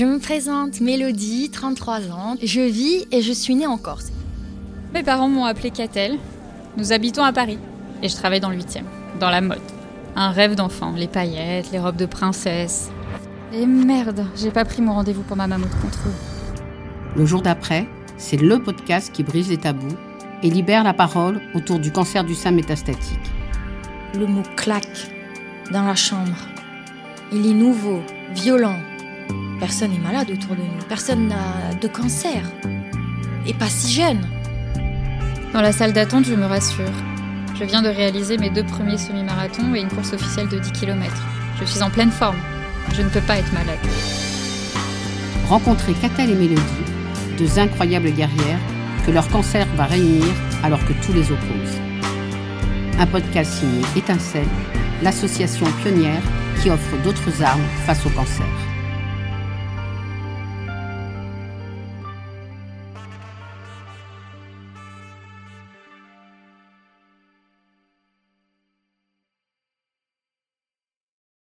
Je me présente Mélodie, 33 ans. Je vis et je suis née en Corse. Mes parents m'ont appelée Catel. Nous habitons à Paris et je travaille dans le 8e, dans la mode. Un rêve d'enfant, les paillettes, les robes de princesse. Et merde, j'ai pas pris mon rendez-vous pour ma mammouth contrôle. Le jour d'après, c'est le podcast qui brise les tabous et libère la parole autour du cancer du sein métastatique. Le mot claque dans la chambre. Il est nouveau, violent. Personne n'est malade autour de nous. Personne n'a de cancer. Et pas si jeune. Dans la salle d'attente, je me rassure. Je viens de réaliser mes deux premiers semi-marathons et une course officielle de 10 km. Je suis en pleine forme. Je ne peux pas être malade. Rencontrer Catel et Mélodie, deux incroyables guerrières que leur cancer va réunir alors que tous les opposent. Un podcast signé Étincelle, l'association pionnière qui offre d'autres armes face au cancer.